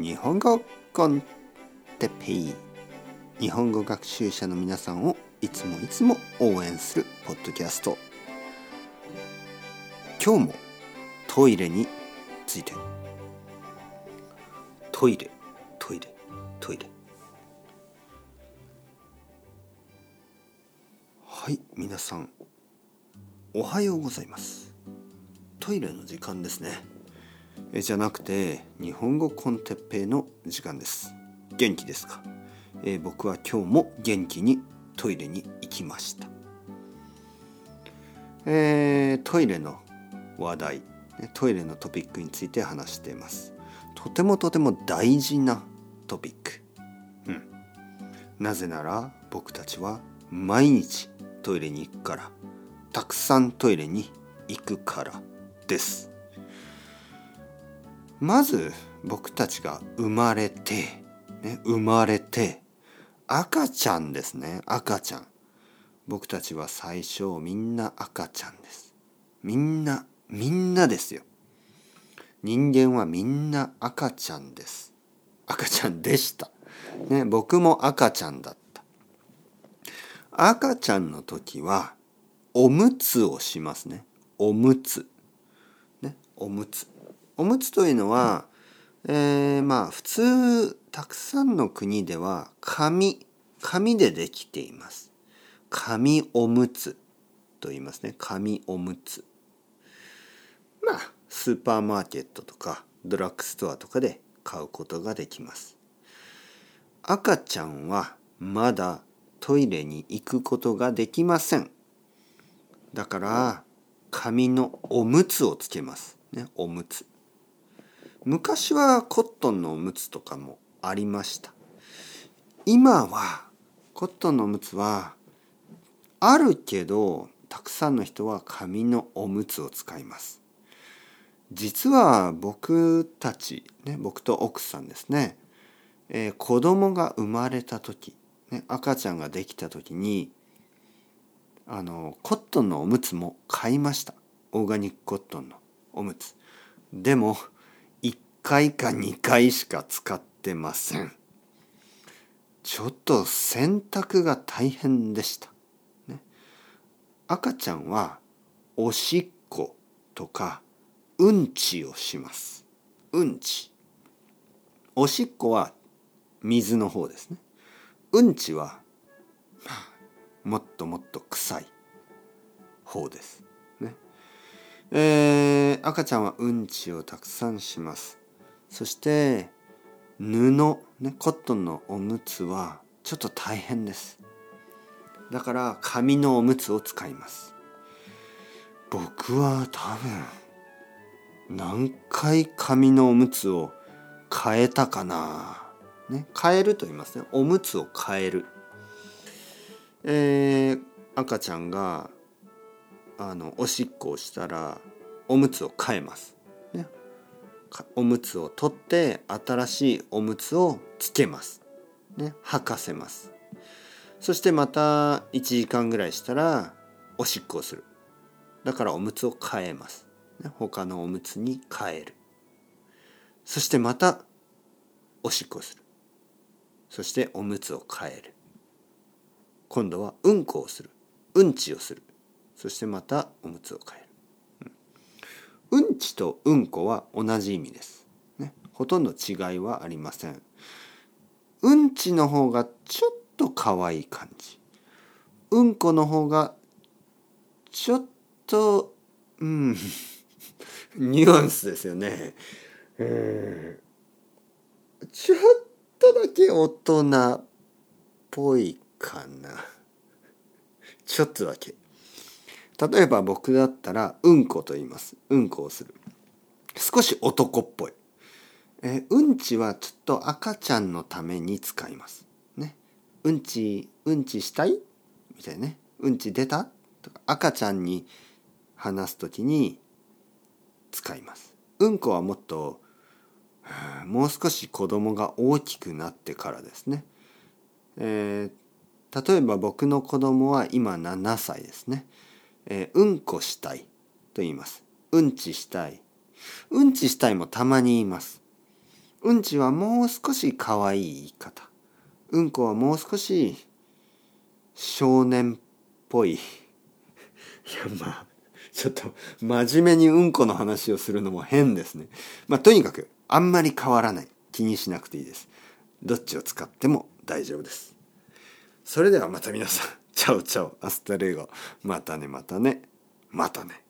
日本語コンテペイ日本語学習者の皆さんをいつもいつも応援するポッドキャスト。今日もトイレについて。トイレトイレトイレ。はい皆さん。おはようございます。トイレの時間ですねえじゃなくて日本語コンテッペイの時間です。元気ですか、えー、僕は今日も元気にトイレに行きました。えー、トイレの話題トイレのトピックについて話しています。とてもとても大事なトピック。うん。なぜなら僕たちは毎日トイレに行くから。たくさんトイレに行くからです。まず僕たちが生まれて、ね、生まれて赤ちゃんですね。赤ちゃん。僕たちは最初みんな赤ちゃんです。みんなみんなですよ。人間はみんな赤ちゃんです。赤ちゃんでした、ね、僕も赤ちゃんだった。赤ちゃんの時はおむつをしますね。おむつ。ねおむつ。おむつというのは、えー、まあ普通たくさんの国では紙紙でできています。紙おむつと言いますね。紙おむつ。まあスーパーマーケットとかドラッグストアとかで買うことができます。赤ちゃんはまだトイレに行くことができません。だから紙のおむつをつけます。ね、おむつ。昔はコットンのおむつとかもありました。今はコットンのおむつはあるけどたくさんの人は紙のおむつを使います。実は僕たち、ね、僕と奥さんですね、えー、子供が生まれた時、ね、赤ちゃんができた時にあのコットンのおむつも買いました。オーガニックコットンのおむつ。でも回か2回しか使ってません。ちょっと洗濯が大変でした、ね、赤ちゃんはおしっことかうんちをします。うんち。おしっこは水の方ですね。うんちはもっともっと臭い方です。ね。えー、赤ちゃんはうんちをたくさんします。そして布、ね、コットンのおむつはちょっと大変です。だから紙のおむつを使います。僕は多分何回紙のおむつを変えたかな。ね変えると言いますね。おむつを変える。えー、赤ちゃんがあのおしっこをしたらおむつを変えます。おむつを取って新しいおむつをつけます。ね、履かせます。そしてまた1時間ぐらいしたらおしっこをする。だからおむつを変えます。ね、他のおむつに変える。そしてまたおしっこをする。そしておむつを変える。今度はうんこをする。うんちをする。そしてまたおむつを変える。うんちとうんこは同じ意味です。ね、ほとんど違いはありません。うんちの方がちょっと可愛い感じ。うんこの方がちょっと、うん、ニュアンスですよね。ちょっとだけ大人っぽいかな。ちょっとだけ。例えば僕だったらうんこと言います。うんこをする。少し男っぽい。えうんちはちょっと赤ちゃんのために使います。ね。うんちうんちしたい？みたいなね。うんち出た？とか赤ちゃんに話す時に使います。うんこはもっともう少し子供が大きくなってからですね、えー、例えば僕の子供は今7歳ですね。えー、うんこしたいと言います。うんちしたい。うんちしたいもたまに言います。うんちはもう少し可愛い言い方。うんこはもう少し少年っぽい。いやまあちょっと真面目にうんこの話をするのも変ですね。まあとにかくあんまり変わらない。気にしなくていいです。どっちを使っても大丈夫です。それではまた皆さん。チャオチャオアスタレゴ。またねまたね。またね。